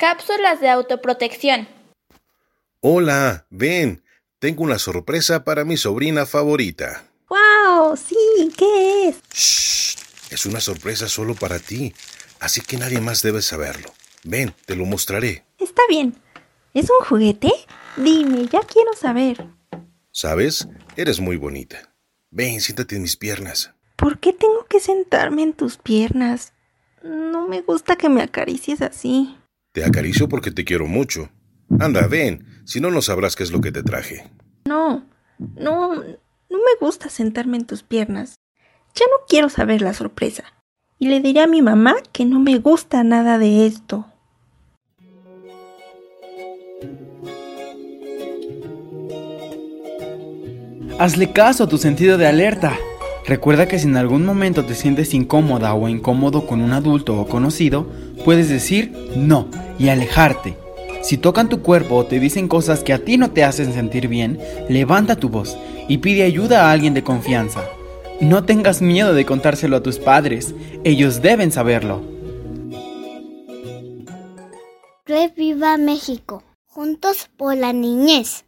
Cápsulas de autoprotección. Hola, ven. Tengo una sorpresa para mi sobrina favorita. ¡Wow! Sí, ¿qué es? Shh. Es una sorpresa solo para ti, así que nadie más debe saberlo. Ven, te lo mostraré. Está bien. ¿Es un juguete? Dime, ya quiero saber. ¿Sabes? Eres muy bonita. Ven, siéntate en mis piernas. ¿Por qué tengo que sentarme en tus piernas? No me gusta que me acaricies así. Te acaricio porque te quiero mucho. Anda, ven, si no, no sabrás qué es lo que te traje. No, no, no me gusta sentarme en tus piernas. Ya no quiero saber la sorpresa. Y le diré a mi mamá que no me gusta nada de esto. Hazle caso a tu sentido de alerta. Recuerda que si en algún momento te sientes incómoda o incómodo con un adulto o conocido, puedes decir no y alejarte. Si tocan tu cuerpo o te dicen cosas que a ti no te hacen sentir bien, levanta tu voz y pide ayuda a alguien de confianza. No tengas miedo de contárselo a tus padres, ellos deben saberlo. Reviva México, juntos por la niñez.